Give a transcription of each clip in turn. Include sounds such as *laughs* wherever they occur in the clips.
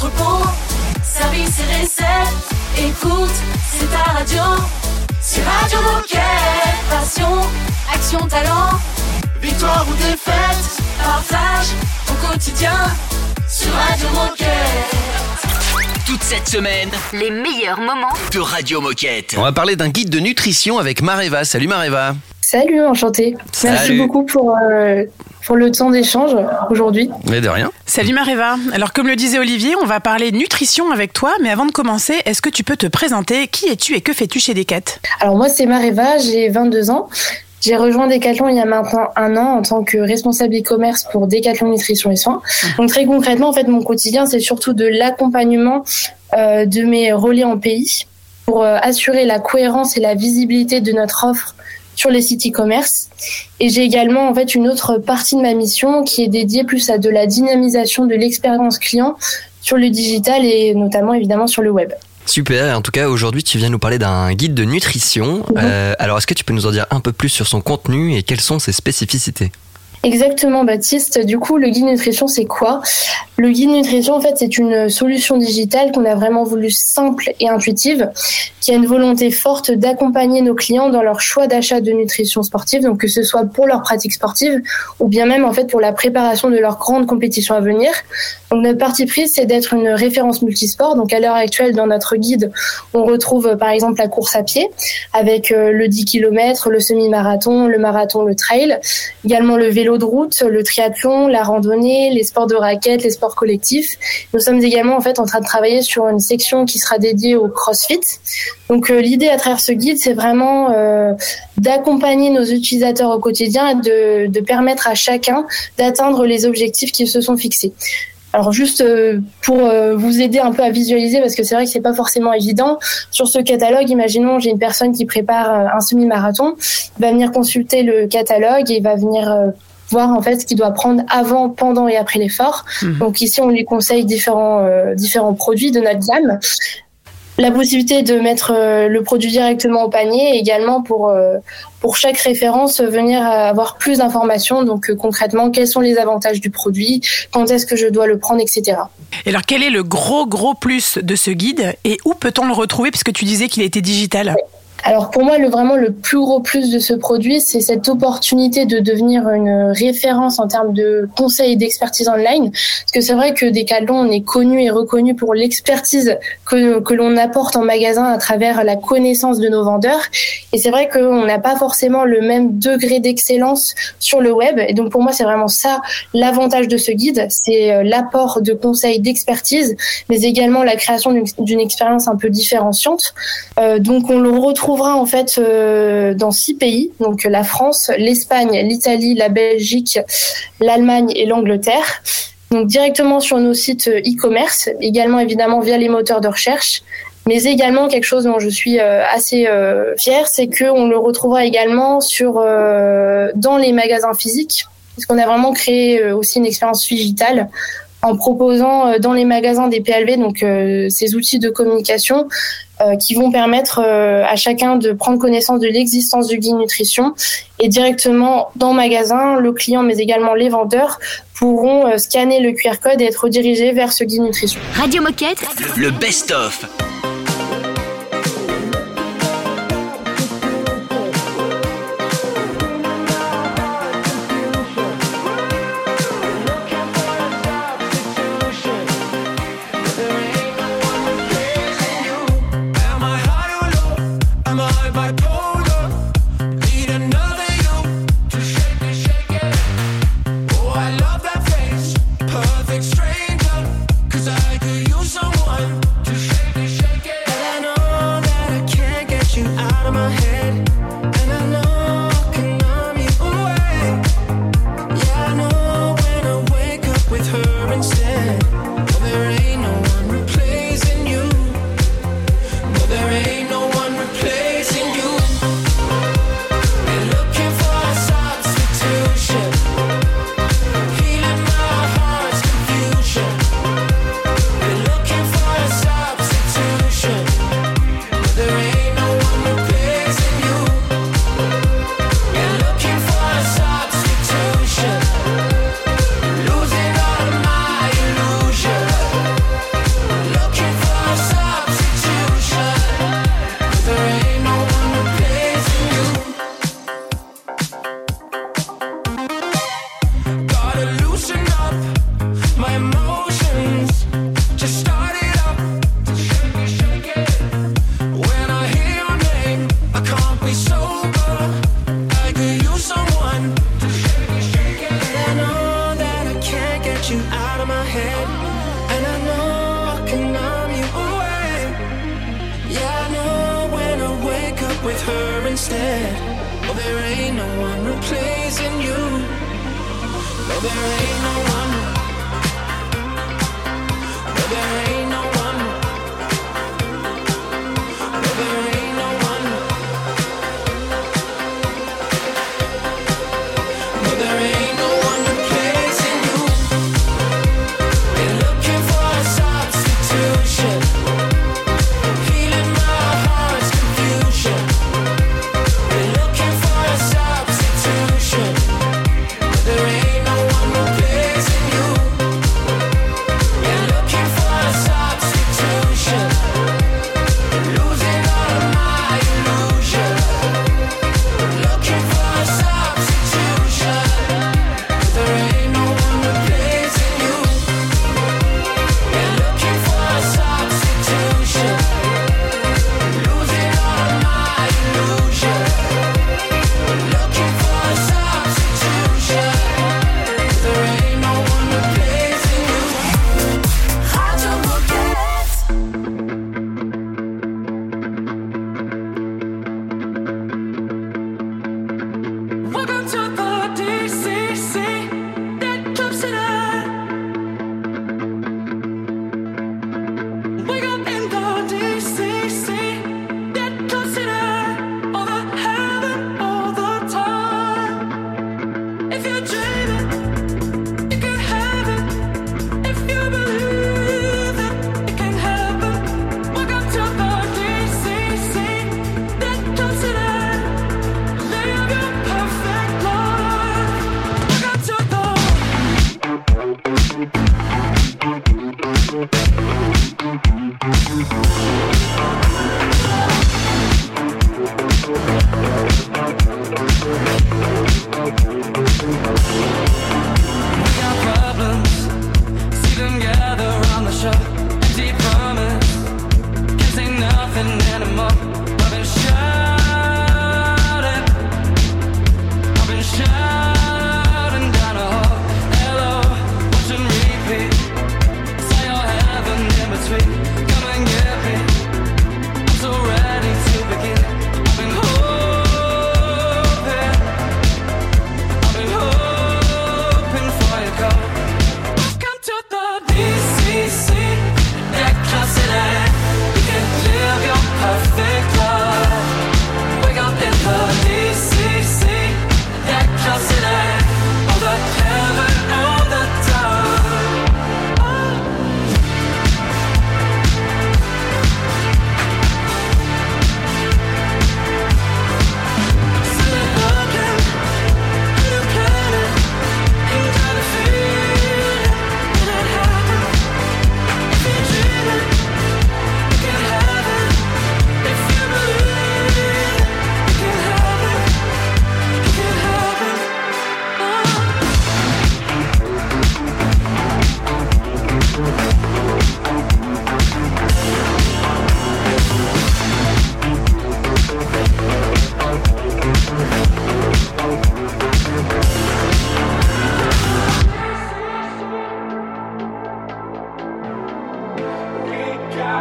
entrepôt, service et recettes. Écoute, c'est ta radio. C'est Radio Moquette. Passion, action, talent. Victoire ou défaite, partage au quotidien sur Radio Moquette. Toute cette semaine, Les meilleurs moments de Radio Moquette. On va parler d'un guide de nutrition avec Mareva. Salut Mareva. Salut, enchanté. Merci Salut. beaucoup pour, euh, pour le temps d'échange aujourd'hui. Mais de rien. Salut Mareva. Alors comme le disait Olivier, on va parler nutrition avec toi, mais avant de commencer, est-ce que tu peux te présenter? Qui es-tu et que fais-tu chez Decat Alors moi, c'est Mareva, j'ai 22 ans. J'ai rejoint Decathlon il y a maintenant un an en tant que responsable e-commerce pour Decathlon Nutrition et Soins. Donc très concrètement, en fait, mon quotidien, c'est surtout de l'accompagnement euh, de mes relais en pays pour euh, assurer la cohérence et la visibilité de notre offre sur les sites e-commerce. Et j'ai également en fait une autre partie de ma mission qui est dédiée plus à de la dynamisation de l'expérience client sur le digital et notamment évidemment sur le web. Super, en tout cas aujourd'hui tu viens nous parler d'un guide de nutrition. Euh, alors est-ce que tu peux nous en dire un peu plus sur son contenu et quelles sont ses spécificités? Exactement, Baptiste. Du coup, le guide nutrition, c'est quoi? Le guide nutrition, en fait, c'est une solution digitale qu'on a vraiment voulu simple et intuitive, qui a une volonté forte d'accompagner nos clients dans leur choix d'achat de nutrition sportive, donc que ce soit pour leur pratique sportive ou bien même en fait pour la préparation de leur grande compétition à venir. Donc notre parti pris, c'est d'être une référence multisport. Donc à l'heure actuelle, dans notre guide, on retrouve par exemple la course à pied avec euh, le 10 km, le semi-marathon, le marathon, le trail, également le vélo de route, le triathlon, la randonnée, les sports de raquettes, les sports collectifs. Nous sommes également en fait en train de travailler sur une section qui sera dédiée au CrossFit. Donc euh, l'idée à travers ce guide, c'est vraiment euh, d'accompagner nos utilisateurs au quotidien et de, permettre à chacun d'atteindre les objectifs qu'ils se sont fixés. Alors juste euh, pour vous aider un peu à visualiser, parce que c'est vrai que c'est pas forcément évident. Sur ce catalogue, imaginons j'ai une personne qui prépare un semi-marathon, va venir consulter le catalogue et va venir voir en fait ce qu'il doit prendre avant, pendant et après l'effort. Donc ici on lui conseille différents euh, différents produits de notre gamme. La possibilité de mettre euh, le produit directement au panier et également pour euh, pour chaque référence venir avoir plus d'informations. Donc concrètement quels sont les avantages du produit, quand est-ce que je dois le prendre, etc. Et alors quel est le gros gros plus de ce guide et où peut-on le retrouver? Puisque tu disais qu'il était digital Alors pour moi, le, vraiment le plus gros plus de ce produit, c'est cette opportunité de devenir une référence en termes de conseils et d'expertise online. Parce que c'est vrai que Decathlon, on est connu et reconnu pour l'expertise que, que l'on apporte en magasin à travers la connaissance de nos vendeurs. Et c'est vrai qu'on n'a pas forcément le même degré d'excellence sur le web. Et donc pour moi, c'est vraiment ça l'avantage de ce guide, c'est euh, l'apport de conseils d'expertise, mais également la création d'une- expérience un peu différenciante. Euh, donc on le retrouvera en fait euh, dans six pays, donc la France, l'Espagne, l'Italie, la Belgique, l'Allemagne et l'Angleterre. Donc directement sur nos sites euh, e-commerce, également évidemment via les moteurs de recherche, mais également quelque chose dont je suis euh, assez fière, c'est que on le retrouvera également sur dans les magasins physiques, parce qu'on a vraiment créé aussi une expérience digitale en proposant euh, dans les magasins des PLV, donc euh, ces outils de communication euh, qui vont permettre euh, à chacun de prendre connaissance de l'existence du guide nutrition et directement dans le magasin, le client mais également les vendeurs pourront euh, scanner le QR code et être redirigés vers ce guide nutrition. Radio Moquette Le best-of. Am instead. Oh, there ain't no one replacing you. No, there ain't no one. No, there ain't.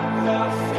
like the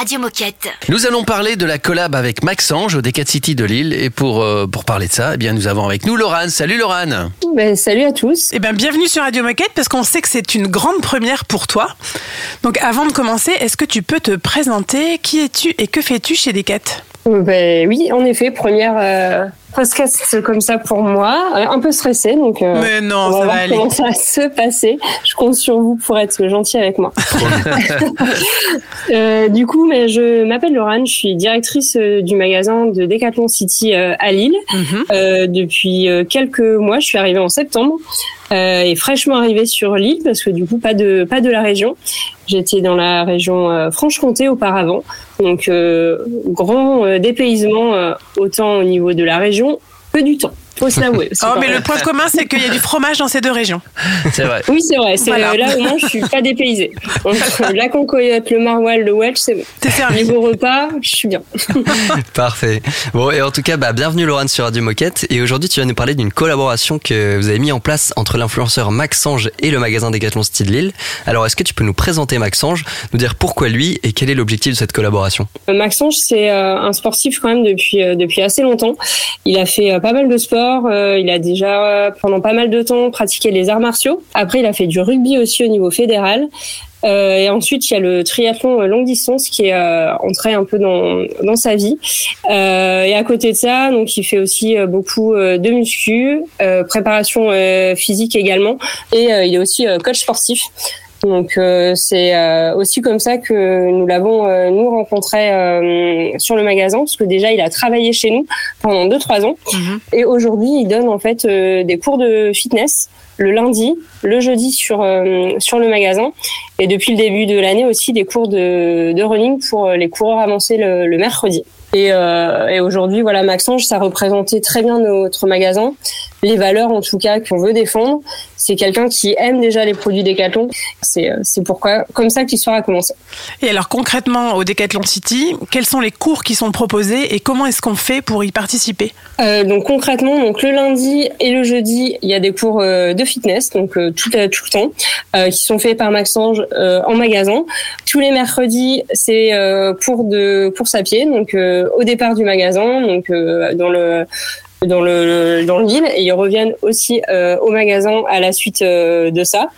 Radio Moquette. Nous allons parler de la collab avec Maxange au Decat City de Lille. Et pour, euh, pour parler de ça, eh bien, nous avons avec nous Laurane. Salut Laurane. Ben, salut à tous. Eh bien, bienvenue sur Radio Moquette parce qu'on sait que c'est une grande première pour toi. Donc, avant de commencer, est-ce que tu peux te présenter? Qui es-tu et que fais-tu chez Decat? Ben, oui, en effet, première euh, podcast comme ça pour moi. Euh, un peu stressée, donc euh, Mais non, on va ça va voir aller. comment ça va se passer. Je compte sur vous pour être gentil avec moi. *laughs* Euh, du coup, mais je m'appelle Laurane, je suis directrice euh, du magasin de Decathlon City euh, à Lille. Mhm. Euh, depuis quelques mois, je suis arrivée en septembre et fraîchement arrivée sur Lille parce que du coup pas de pas de la région. J'étais dans la région euh, Franche-Comté auparavant, donc euh, grand euh, dépaysement euh, autant au niveau de la région que du temps. Faut se l'avouer. aussi, Oh, mais le point commun, c'est qu'il y a du fromage dans ces deux régions. *laughs* C'est vrai. Oui, c'est vrai. C'est Voilà. euh, là au moins je suis pas dépaysée. Entre la concoyote, le maroilles, le Welch, c'est bon. T'es servi. Niveau repas, je suis bien. *laughs* Parfait. Bon, et en tout cas, bah, bienvenue Laurent sur Radio Moquette. Et aujourd'hui, tu vas nous parler d'une collaboration que vous avez mis en place entre l'influenceur Maxange et le magasin Decathlon Style Lille. Alors, est-ce que tu peux nous présenter Maxange, nous dire pourquoi lui et quel est l'objectif de cette collaboration? Euh, Maxence, c'est euh, un sportif quand même depuis euh, depuis assez longtemps. Il a fait euh, pas mal de sport. Euh, il a déjà pendant pas mal de temps pratiqué les arts martiaux. Après, il a fait du rugby aussi au niveau fédéral. Euh, et ensuite, il y a le triathlon euh, longue distance qui est entré un peu dans sa vie. Et à côté de ça, donc il fait aussi beaucoup de muscu, préparation physique également, et il est aussi coach sportif. Donc euh, c'est euh, aussi comme ça que nous l'avons euh, nous rencontré euh, sur le magasin parce que déjà il a travaillé chez nous pendant deux trois ans Mhm. et aujourd'hui il donne en fait euh, des cours de fitness le lundi, le jeudi sur euh, sur le magasin et depuis le début de l'année aussi des cours de, de running pour les coureurs avancés le, le mercredi. Et, euh, et aujourd'hui, voilà, Maxange, ça représentait très bien notre magasin, les valeurs en tout cas qu'on veut défendre. C'est quelqu'un qui aime déjà les produits Decathlon. C'est euh, c'est pourquoi, comme ça que l'histoire a commencé. Et alors, concrètement, au Decathlon City, quels sont les cours qui sont proposés et comment est-ce qu'on fait pour y participer? Euh, donc concrètement, donc le lundi et le jeudi, il y a des cours euh, de fitness, donc euh, tout, tout le temps, euh, qui sont faits par Maxange euh, en magasin. Tous les mercredis, c'est euh, cours de course à pied, donc euh, au départ du magasin, donc euh, dans le dans le dans l'île et ils reviennent aussi euh, au magasin à la suite euh, de ça.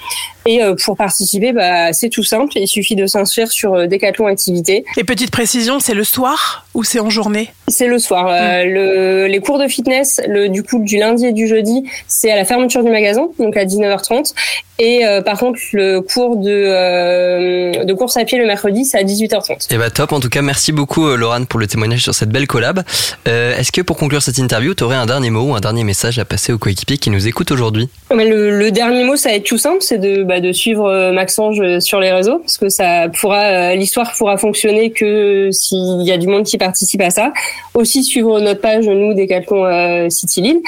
Et euh, pour participer, bah, c'est tout simple. Il suffit de s'inscrire sur euh, Decathlon Activité. Et petite précision, c'est le soir ou c'est en journée? C'est le soir. Euh, le, les cours de fitness, le, du coup, du lundi et du jeudi, c'est à la fermeture du magasin, donc à 19h30. Et euh, par contre, le cours de, euh, de course à pied le mercredi, c'est à 18h30. Eh bah top, en tout cas, merci beaucoup euh, Laurent pour le témoignage sur cette belle collab. Euh, est-ce que pour conclure cette interview, tu aurais un dernier mot ou un dernier message à passer aux coéquipiers qui nous écoutent aujourd'hui? Mais le, le dernier mot, ça va être tout simple, c'est de, bah, de suivre euh, Maxange euh, sur les réseaux, parce que ça pourra, euh, l'histoire pourra fonctionner que s'il y a du monde qui participe à ça. Aussi suivre notre page nous Decathlon euh, City Lille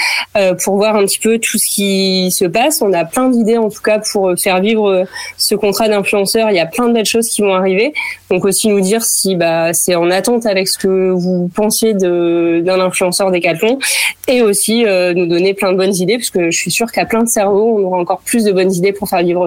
pour voir un petit peu tout ce qui se passe. On a plein d'idées en tout cas pour faire vivre ce contrat d'influenceur. Il y a plein de belles choses qui vont arriver. Donc aussi nous dire si bah c'est en attente avec ce que vous pensiez d'un influenceur Decathlon et aussi nous donner plein de bonnes idées parce que je suis sûre qu'à plein de cerveaux, on aura encore plus de bonnes idées pour faire vivre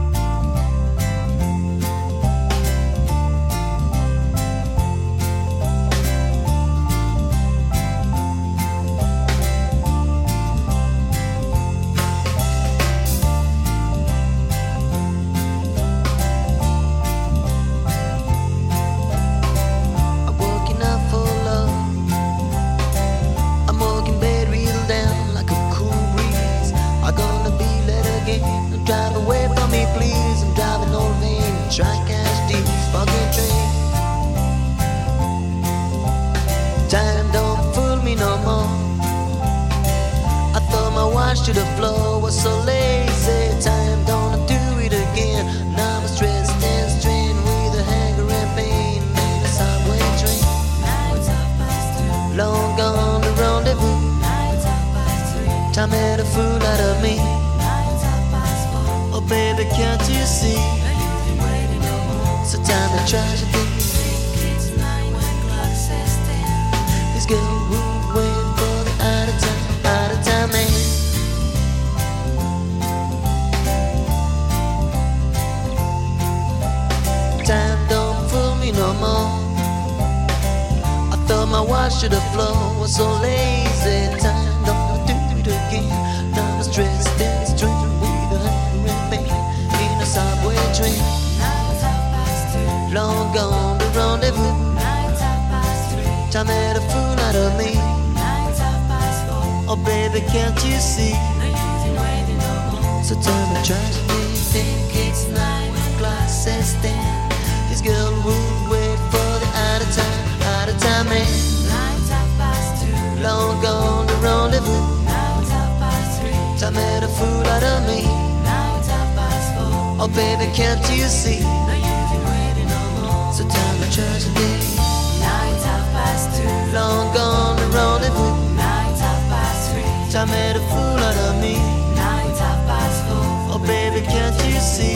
So lazy. Time don't do it again. I'm and strained with a in a subway train. Long gone the rendezvous. Time made a fool out of me. Oh baby, can't you see? baby, can't you see? Now you've been waiting all. So time to judge the day. Half past two. Long gone the rendezvous. Half past three. Time made a fool out of me. Half past four. Oh baby, can't you see?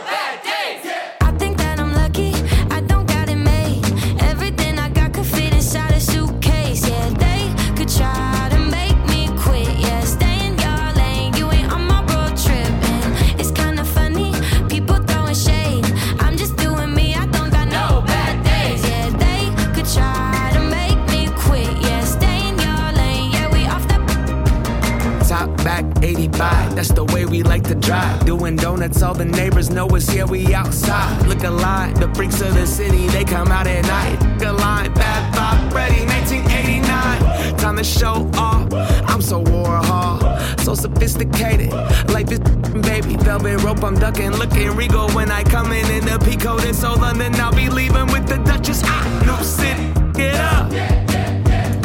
Like to drive. Doing donuts, all the neighbors know us here, we outside. Look alive, the freaks of the city, they come out at night. Look alive, bad vibe, ready, 1989. Time to show off. I'm so Warhol, so sophisticated. Like this baby, velvet rope, I'm ducking. Looking regal when I come in in the Pico, this so London. I'll be leaving with the Duchess. Ah, new city, get up.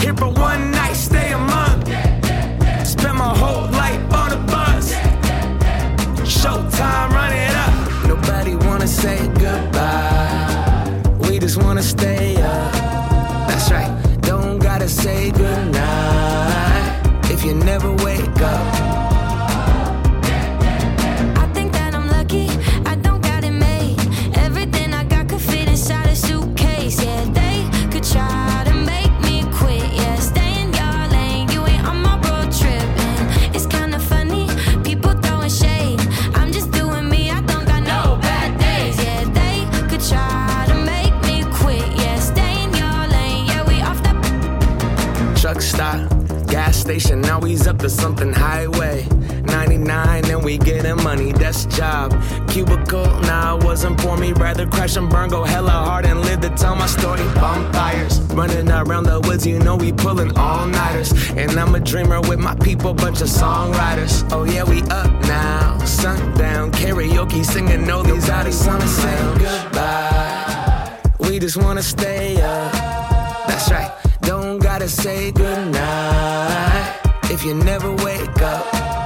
Here for one night, stay a month. Nobody wanna say goodbye. We just wanna stay up. That's right. Don't gotta say goodnight if you never wake up. He's up to something highway. 99 and we getting money, that's job. Cubicle, nah, wasn't for me. Rather crash and burn, go hella hard and live to tell my story. Bonfires, running around the woods, you know we pulling all nighters. And I'm a dreamer with my people, bunch of songwriters. Oh yeah, we up now. Sundown, karaoke, singing all these out of say goodbye. We just wanna stay up. That's right. Don't gotta say goodnight if you never wake up.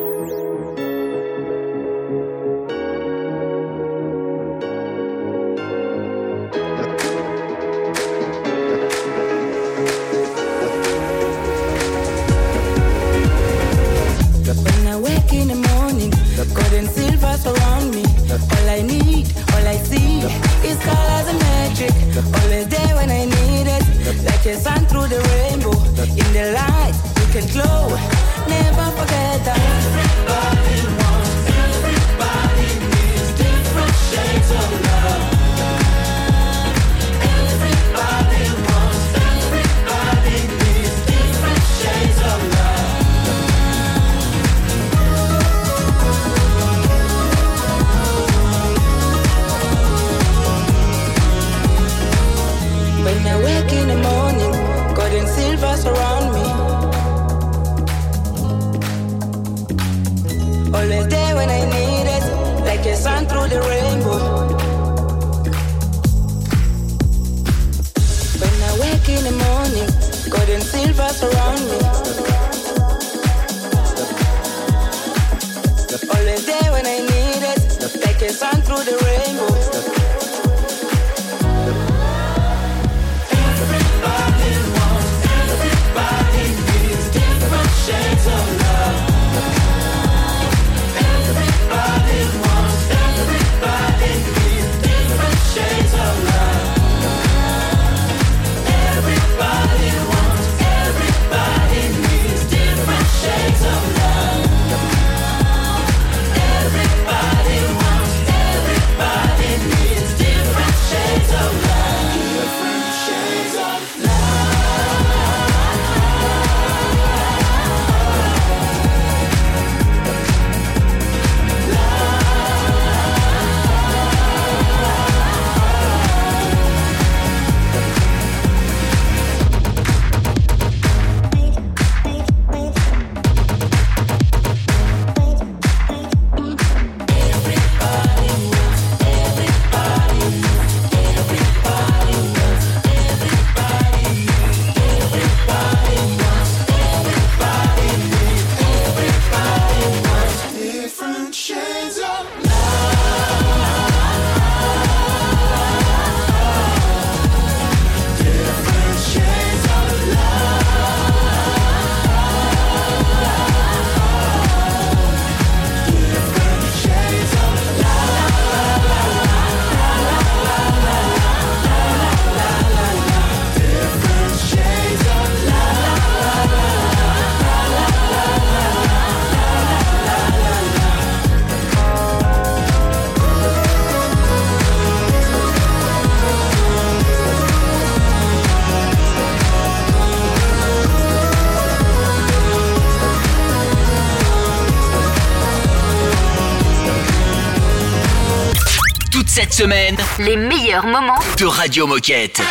Semaine, Les meilleurs moments de Radio Moquette.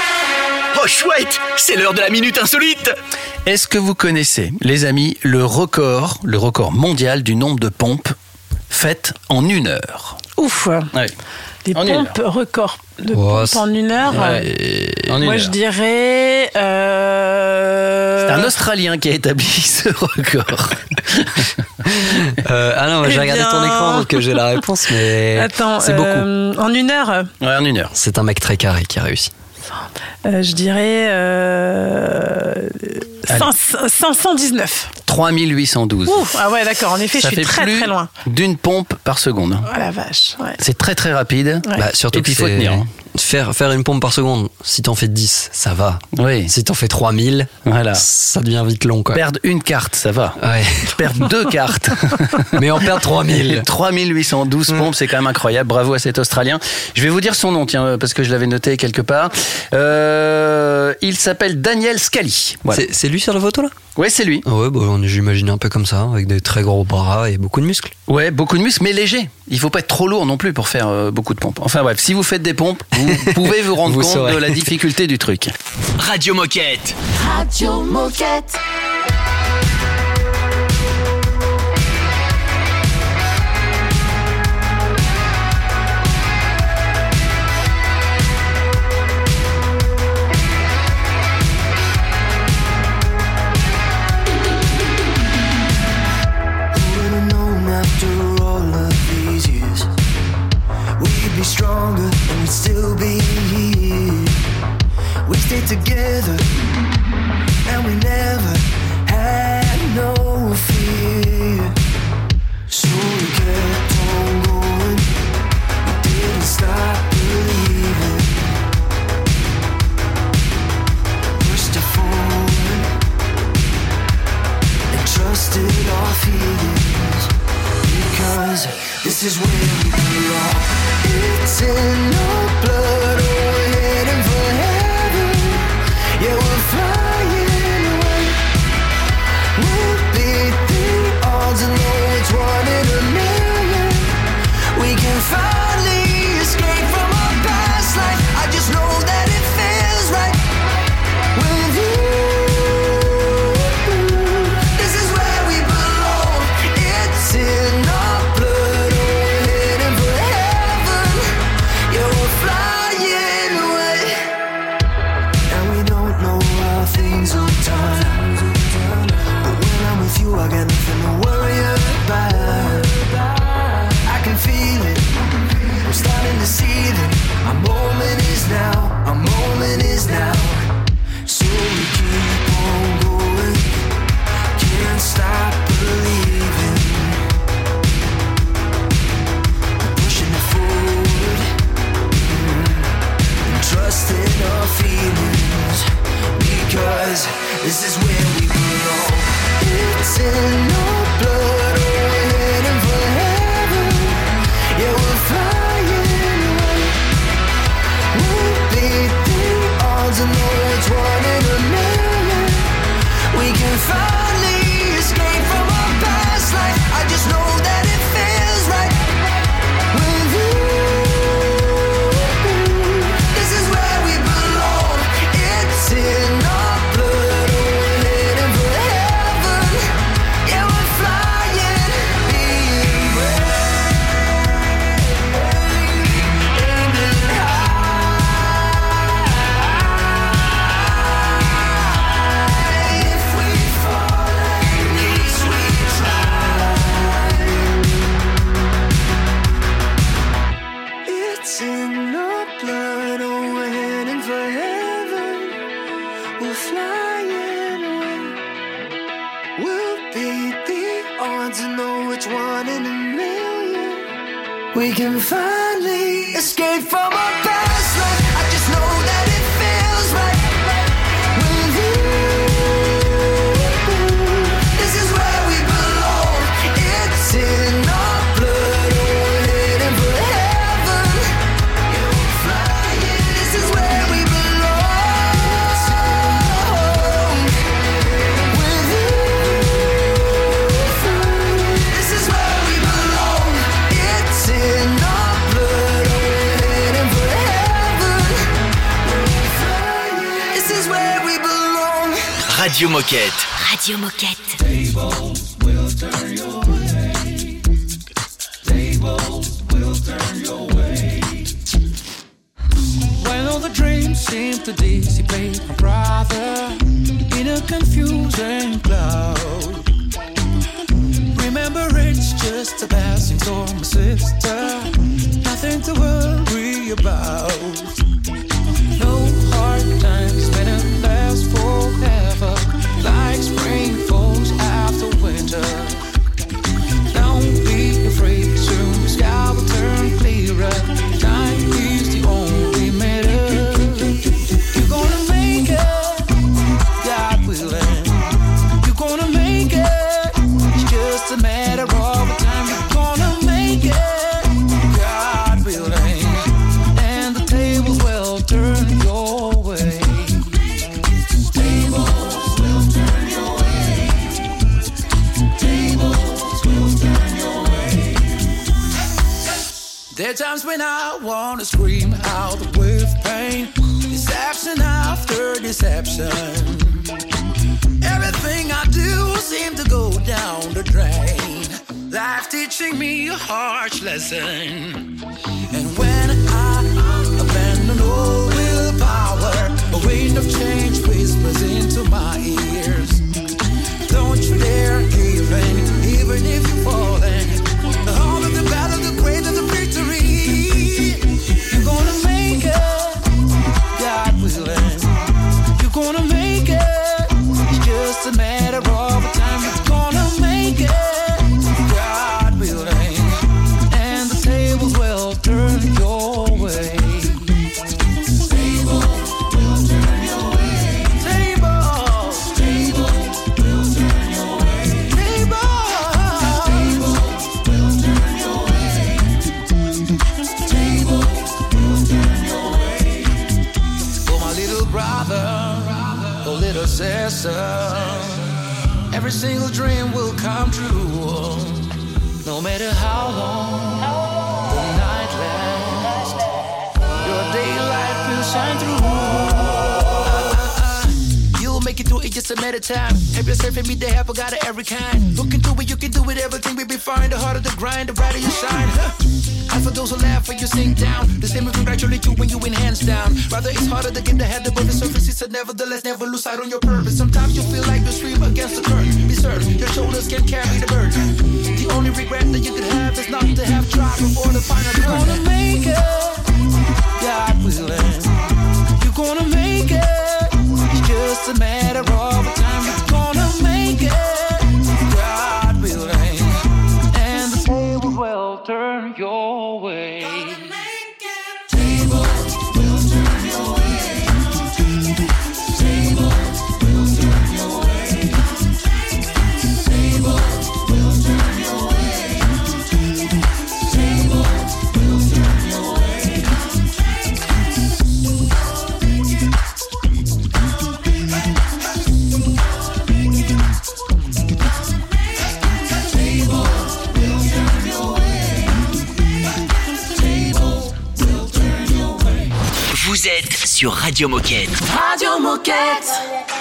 Oh chouette, c'est l'heure de la minute insolite. Est-ce que vous connaissez, les amis, le record, le record mondial du nombre de pompes faites en une heure? Ouf. Ouais. Des En pompes records de Oh, pompes en une heure. Ouais, en une Moi, heure. je dirais. euh, C'est un Australien qui a établi *laughs* ce record. Euh, ah non, Eh j'ai regardé ton écran donc euh, j'ai la réponse, mais Attends, c'est beaucoup. euh, en une heure, Ouais, en une heure. C'est un mec très carré qui a réussi. euh, je dirais. Euh, Allez. 500 519. 3812. Ouf, ah ouais, d'accord. En effet, Ça je suis fait très plus très loin. d'une pompe par seconde. Oh la vache. Ouais. C'est très très rapide. Ouais. Bah, surtout que faut tenir, hein. Faire, faire une pompe par seconde, si t'en fais 10, ça va. Oui. Si t'en fais 3000, Voilà. ça devient vite long quoi. Perdre une carte, ça va. Ouais. Perdre deux *laughs* cartes. Mais en perdre 3000. 3812 pompes, c'est quand même incroyable. Bravo à cet Australien. Je vais vous dire son nom, tiens, parce que je l'avais noté quelque part. Euh, il s'appelle Daniel Scali. Voilà. C'est- lui sur la photo là? Ouais, c'est lui. Ouais, bah, j'imagine un peu comme ça, avec des très gros bras et beaucoup de muscles. Ouais, beaucoup de muscles, mais léger. Il faut pas être trop lourd non plus pour faire euh, beaucoup de pompes. Enfin bref, si vous faites des pompes, vous pouvez vous rendre Vous compte saurez. de la difficulté du truc. Radio Moquette. Radio Moquette. Stronger and we'd still be here. We stayed together and we never had no fear. So we kept on going We didn't stop believing. Pushed it forward and trusted our feelings. Because this is where we belong. It's in our blood, Radio Moquette. Radio Moquette. Seem to dissipate, my brother, in a confusing cloud. Remember, it's just a passing storm, my sister. Nothing to worry about. No hard times, better. times when I wanna scream out with pain. Deception after deception. Everything I do seems to go down the drain. Life teaching me a harsh lesson. And when I abandon all. harder to get the head above the surface. He said, nevertheless, never. Sur Radio Moquette. Radio Moquette.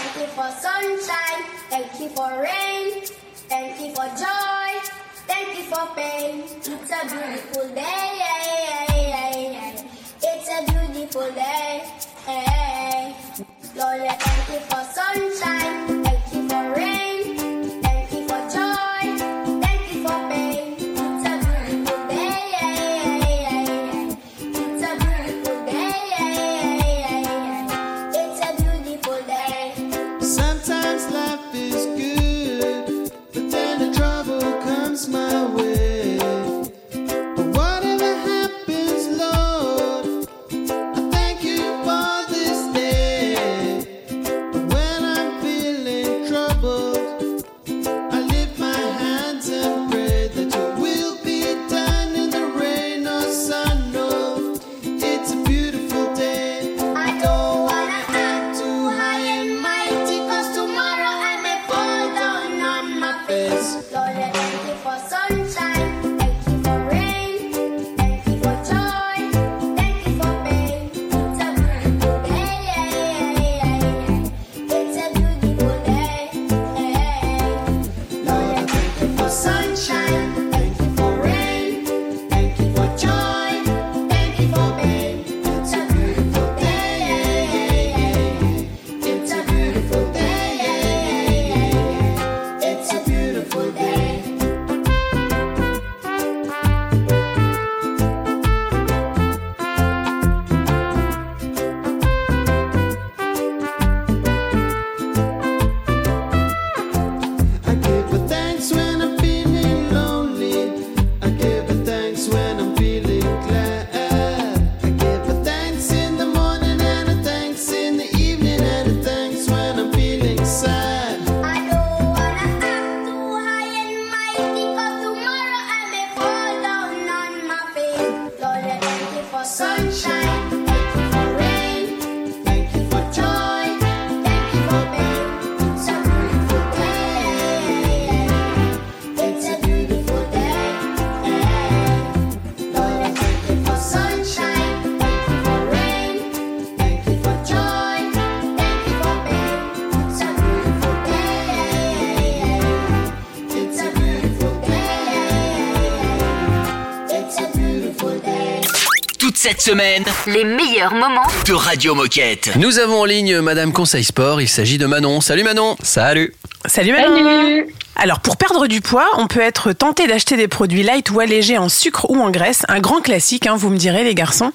Semaine, Les meilleurs moments de Radio Moquette. Nous avons en ligne Madame Conseil Sport. Il s'agit de Manon. Salut Manon. Salut. Salut Manon. Alors pour perdre du poids, on peut être tenté d'acheter des produits light ou allégés en sucre ou en graisse, un grand classique, hein, vous me direz les garçons.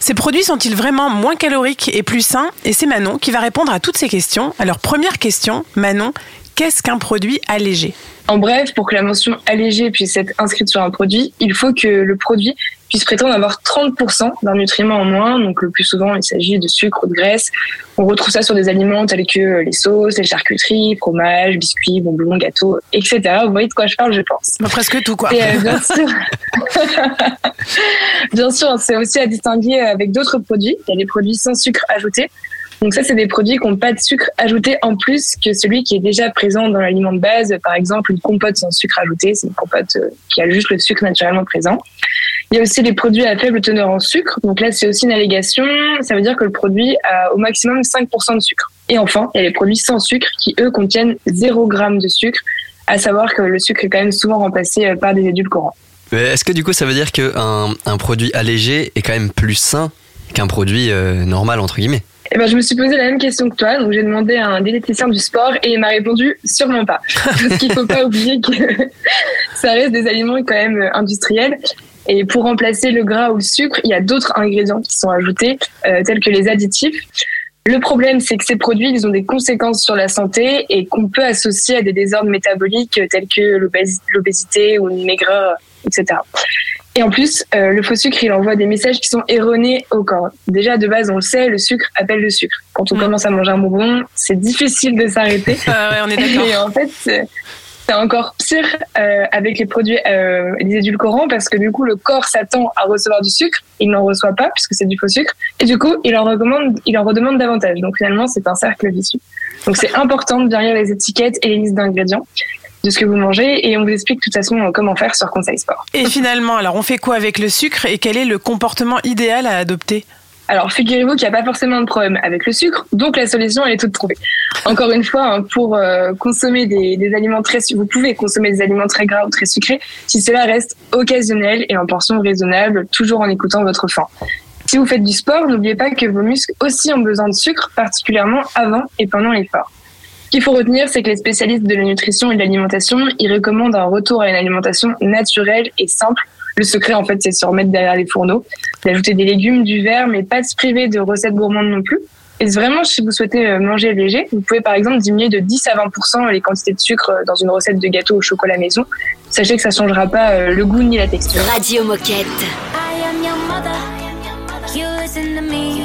Ces produits sont-ils vraiment moins caloriques et plus sains? Et c'est Manon qui va répondre à toutes ces questions. Alors première question, Manon, qu'est-ce qu'un produit allégé? En bref, pour que la mention allégée puisse être inscrite sur un produit, il faut que le produit puisse prétendre avoir 30% d'un nutriment en moins. Donc le plus souvent, il s'agit de sucre ou de graisse. On retrouve ça sur des aliments tels que les sauces, les charcuteries, fromages, biscuits, bonbons, gâteaux, etc. Vous voyez de quoi je parle, je pense. Bah, Presque tout quoi. Et euh, bien sûr, *laughs* bien sûr, c'est aussi à distinguer avec d'autres produits. Il y a des produits sans sucre ajouté. Donc ça, c'est des produits qui n'ont pas de sucre ajouté en plus que celui qui est déjà présent dans l'aliment de base. Par exemple, une compote sans sucre ajouté, c'est une compote euh, qui a juste le sucre naturellement présent. Il y a aussi les produits à faible teneur en sucre. Donc là, c'est aussi une allégation. Ça veut dire que le produit a au maximum 5% de sucre. Et enfin, il y a les produits sans sucre qui, eux, contiennent 0 g de sucre. À savoir que le sucre est quand même souvent remplacé euh, par des édulcorants. Mais Est-ce que du coup ça veut dire qu'un un produit allégé est quand même plus sain qu'un produit euh, normal entre guillemets? Eh ben, je me suis posé la même question que toi, donc j'ai demandé à un diététicien du sport et il m'a répondu sûrement pas. *laughs* Parce qu'il faut pas oublier que *laughs* ça reste des aliments quand même euh, industriels. Et pour remplacer le gras ou le sucre, il y a d'autres ingrédients qui sont ajoutés, euh, tels que les additifs. Le problème, c'est que ces produits, ils ont des conséquences sur la santé et qu'on peut associer à des désordres métaboliques euh, tels que l'obés- l'obésité ou une maigreur, etc. Et en plus, euh, le faux sucre, il envoie des messages qui sont erronés au corps. Déjà, de base, on le sait, le sucre appelle le sucre. Quand on commence à manger un bonbon, c'est difficile de s'arrêter. Ah ouais, on est d'accord. *laughs* Et en fait, c'est c'est encore pire euh, avec les produits, euh, les édulcorants, parce que du coup, le corps s'attend à recevoir du sucre, il n'en reçoit pas puisque c'est du faux sucre, et du coup, il en recommande, il en redemande davantage. Donc finalement, c'est un cercle vicieux. Donc c'est important de bien lire les étiquettes et les listes d'ingrédients de ce que vous mangez, et on vous explique de toute façon euh, comment faire sur Conseil Sport. Et finalement, alors on fait quoi avec le sucre et quel est le comportement idéal à adopter? Alors, figurez-vous qu'il n'y a pas forcément de problème avec le sucre, donc la solution, elle est toute trouvée. Encore une fois, hein, pour euh, consommer des, des aliments très, vous pouvez consommer des aliments très gras ou très sucrés si cela reste occasionnel et en portions raisonnables, toujours en écoutant votre faim. Si vous faites du sport, n'oubliez pas que vos muscles aussi ont besoin de sucre, particulièrement avant et pendant l'effort. Ce qu'il faut retenir, c'est que les spécialistes de la nutrition et de l'alimentation, ils recommandent un retour à une alimentation naturelle et simple. Le secret, en fait, c'est de se remettre derrière les fourneaux, d'ajouter des légumes, du verre, mais pas de se priver de recettes gourmandes non plus. Et vraiment, si vous souhaitez euh, manger léger, vous pouvez par exemple diminuer de 10 à 20% les quantités de sucre euh, dans une recette de gâteau au chocolat maison. Sachez que ça changera pas euh, le goût ni la texture. Radio Moquette. I am your mother. You listen to me.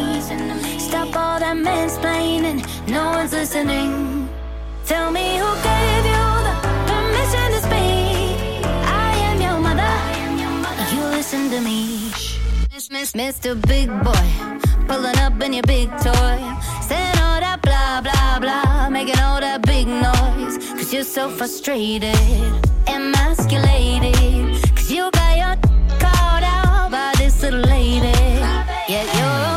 Stop all that mansplaining. No one's listening. Mr. Big Boy. Pulling up in your big toy. Saying all that blah, blah, blah. Making all that big noise. Cause you're so frustrated. Emasculated. Cause you got your called out by this little lady. Yet your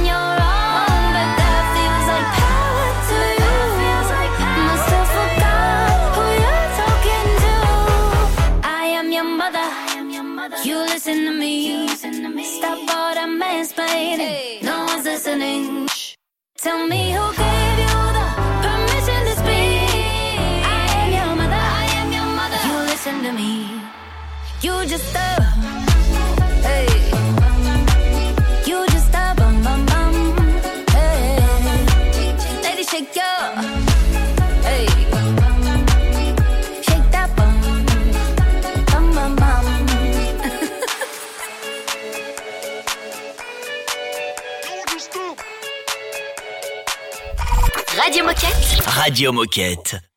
Radio Moquette.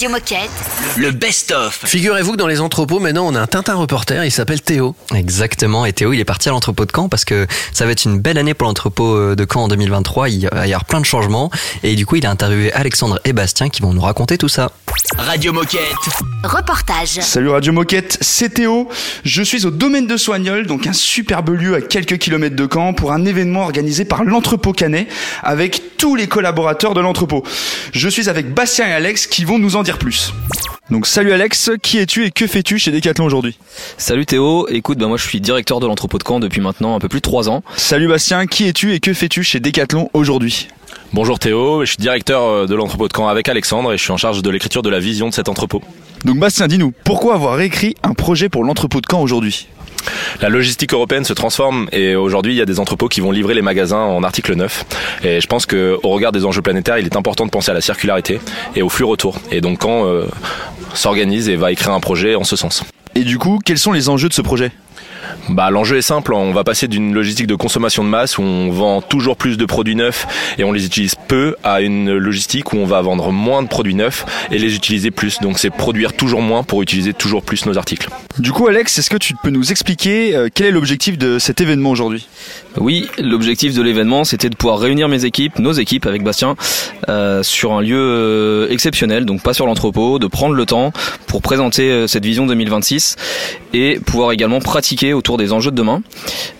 Radio Moquette. Le best-of. Figurez-vous que dans les entrepôts, maintenant, on a un Tintin reporter, il s'appelle Théo. Exactement, et Théo il est parti à l'entrepôt de Caen parce que ça va être une belle année pour l'entrepôt euh, de Caen en 2023, il va y avoir plein de changements et du coup il a interviewé Alexandre et Bastien qui vont nous raconter tout ça. Radio Moquette. Reportage. Salut Radio Moquette, c'est Théo. Je suis au domaine de Soignol, donc un superbe lieu à quelques kilomètres de Caen pour un événement organisé par l'entrepôt Canet avec tous les collaborateurs de l'entrepôt. Je suis avec Bastien et Alex qui vont nous en dire plus. Donc salut Alex, qui es-tu et que fais-tu chez Decathlon aujourd'hui? Salut Théo, écoute, bah moi je suis directeur de l'entrepôt de Caen depuis maintenant un peu plus de 3 ans. Salut Bastien, qui es-tu et que fais-tu chez Decathlon aujourd'hui? Bonjour Théo, je suis directeur euh, de l'entrepôt de Caen avec Alexandre et je suis en charge de l'écriture de la vision de cet entrepôt. Donc Bastien, dis-nous, pourquoi avoir écrit un projet pour l'entrepôt de Caen aujourd'hui? La logistique européenne se transforme et aujourd'hui il y a des entrepôts qui vont livrer les magasins en article neuf. Et je pense qu'au regard des enjeux planétaires, il est important de penser à la circularité et au flux retour. Et donc Caen euh, s'organise et va écrire un projet en ce sens. Et du coup, quels sont les enjeux de ce projet? Bah, l'enjeu est simple, on va passer d'une logistique de consommation de masse où on vend toujours plus de produits neufs et on les utilise peu à une logistique où on va vendre moins de produits neufs et les utiliser plus. Donc c'est produire toujours moins pour utiliser toujours plus nos articles. Du coup Alex, est-ce que tu peux nous expliquer euh, quel est l'objectif de cet événement aujourd'hui? Oui, l'objectif de l'événement c'était de pouvoir réunir mes équipes, nos équipes avec Bastien, euh, sur un lieu euh, exceptionnel, donc pas sur l'entrepôt, de prendre le temps pour présenter euh, cette vision 2026 et pouvoir également pratiquer autour des enjeux de demain.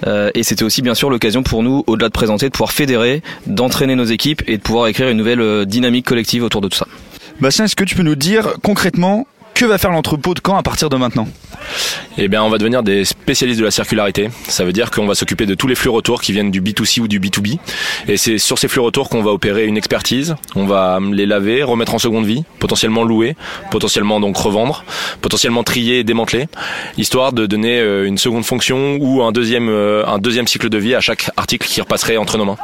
Euh, et c'était aussi bien sûr l'occasion pour nous, au-delà de présenter, de pouvoir fédérer, d'entraîner nos équipes et de pouvoir écrire une nouvelle euh, dynamique collective autour de tout ça. Bastien, est-ce que tu peux nous dire concrètement que va faire l'entrepôt de Caen à partir de maintenant Eh bien, on va devenir des spécialistes de la circularité. Ça veut dire qu'on va s'occuper de tous les flux retours qui viennent du B2C ou du B2B. Et c'est sur ces flux retours qu'on va opérer une expertise. On va les laver, remettre en seconde vie, potentiellement louer, potentiellement donc revendre, potentiellement trier et démanteler, histoire de donner euh, une seconde fonction ou un deuxième, euh, un deuxième cycle de vie à chaque article qui repasserait entre nos mains.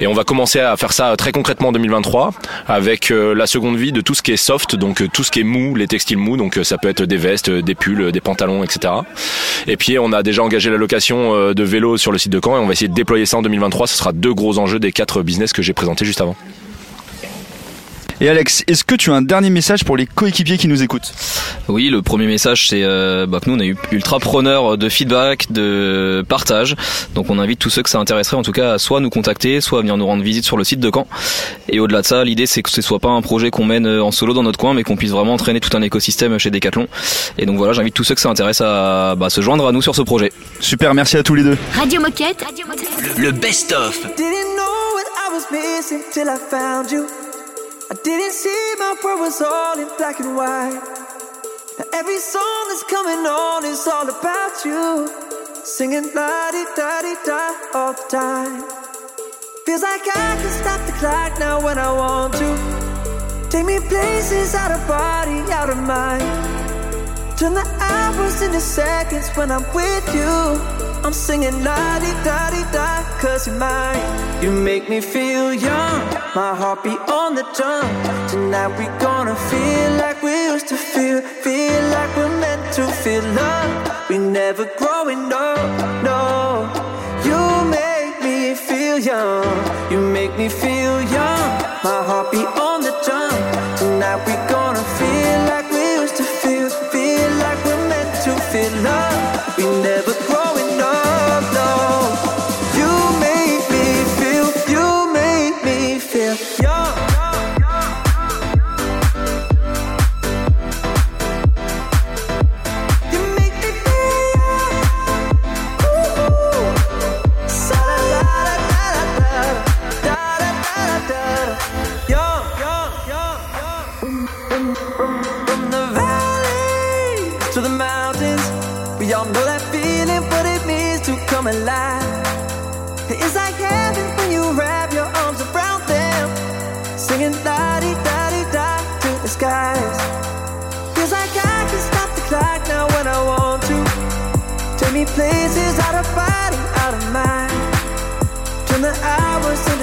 Et on va commencer à faire ça très concrètement en 2023 avec euh, la seconde vie de tout ce qui est soft, donc tout ce qui est mou, les textiles mous, donc euh, ça peut être des vestes, euh, des pulls, euh, des pantalons, etc. Et puis on a déjà engagé la location de vélos sur le site de Caen et on va essayer de déployer ça en 2023. Ce sera deux gros enjeux des quatre business que j'ai présentés juste avant. Et Alex, est-ce que tu as un dernier message pour les coéquipiers qui nous écoutent? Oui, le premier message, c'est euh, bah, que nous, on est ultra preneurs de feedback, de partage. Donc, on invite tous ceux que ça intéresserait, en tout cas, à soit nous contacter, soit à venir nous rendre visite sur le site de Caen. Et au-delà de ça, l'idée, c'est que ce soit pas un projet qu'on mène euh, en solo dans notre coin, mais qu'on puisse vraiment entraîner tout un écosystème chez Decathlon. Et donc voilà, j'invite tous ceux que ça intéresse à bah, se joindre à nous sur ce projet. Super, merci à tous les deux. Radio Moquette. Le best-of. Didn't know what I was missing till I found you. I didn't see my world was all in black and white. Now every song that's coming on is all about you. Singing la di da di da all the time. Feels like I can stop the clock now when I want to. Take me places out of body, out of mind. Turn the hours into seconds when I'm with you. I'm singing la di da di da, cause you're mine. You make me feel young, my heart beat on the drum. Tonight we gonna feel like we used to feel, feel like we're meant to feel love. We never growing up, no. You make me feel young, you make me feel young. My heart beat on the drum. Tonight we gonna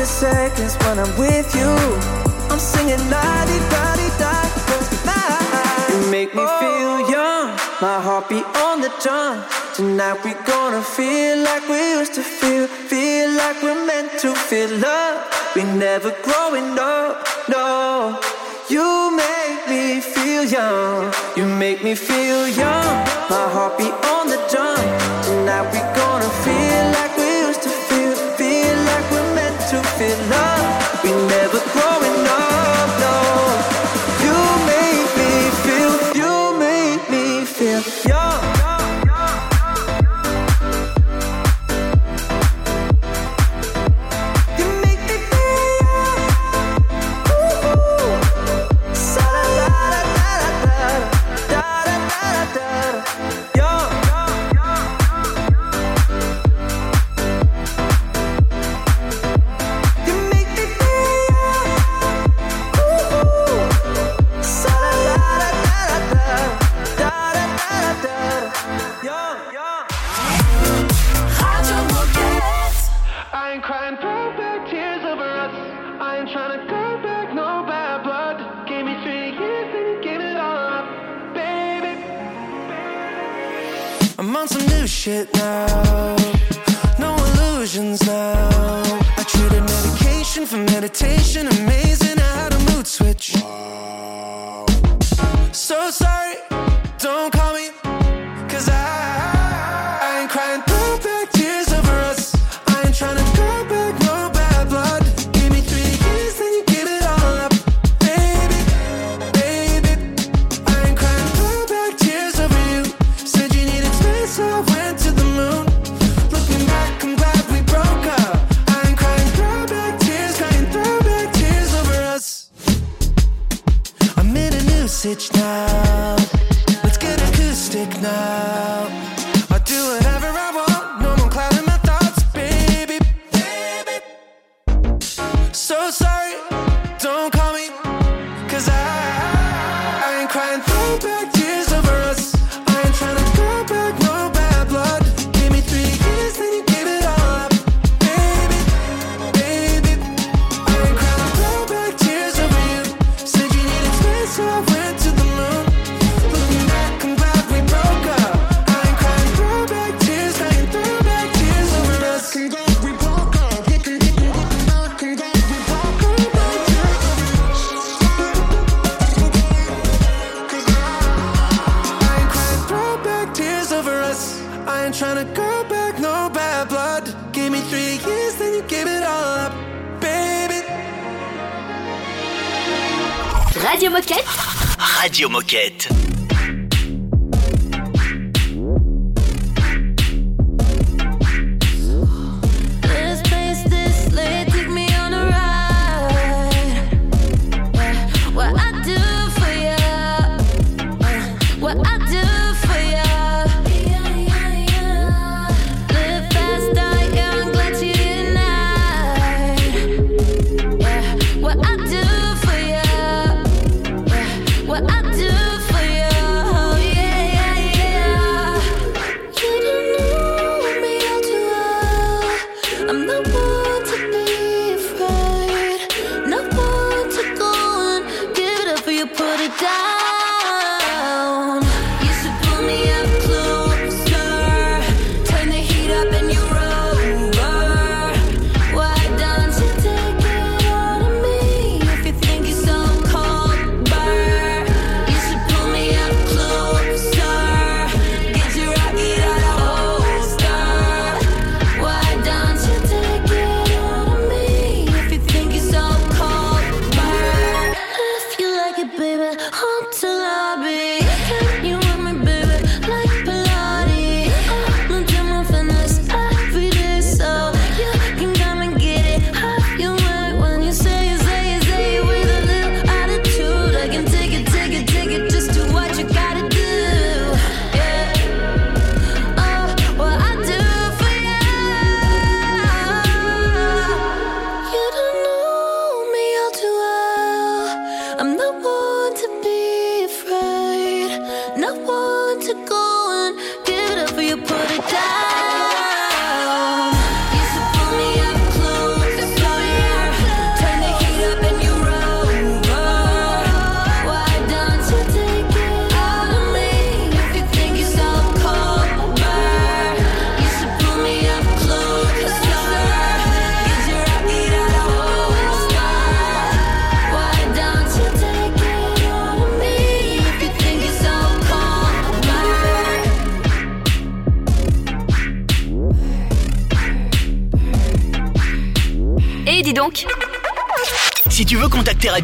into seconds when I'm with you. I'm singing la di da di da, tonight you make me feel oh. young. My heart beat on the drum. Tonight we gonna feel like we used to feel, feel like we're meant to feel love. We never growing up, no. You make me feel young. You make me feel young. My heart beat on the shit you put it down.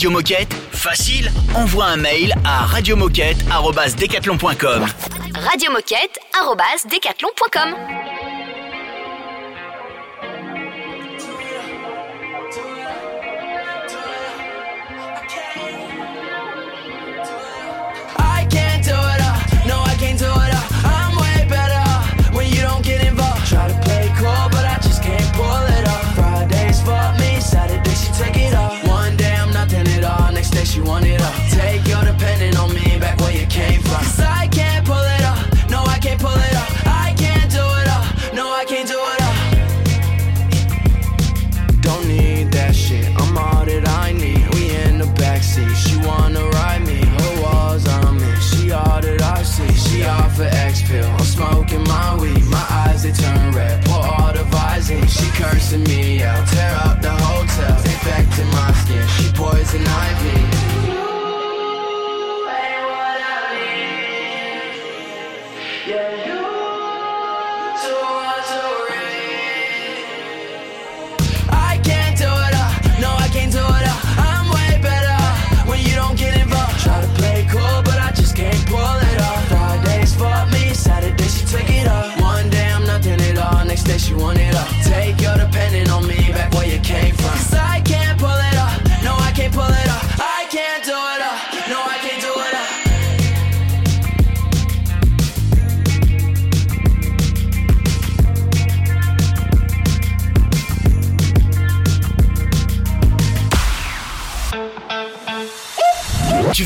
Radio Moquette Facile, envoie un mail à radiomoquette@decathlon.com. Radiomoquette@decathlon.com. cursing me out.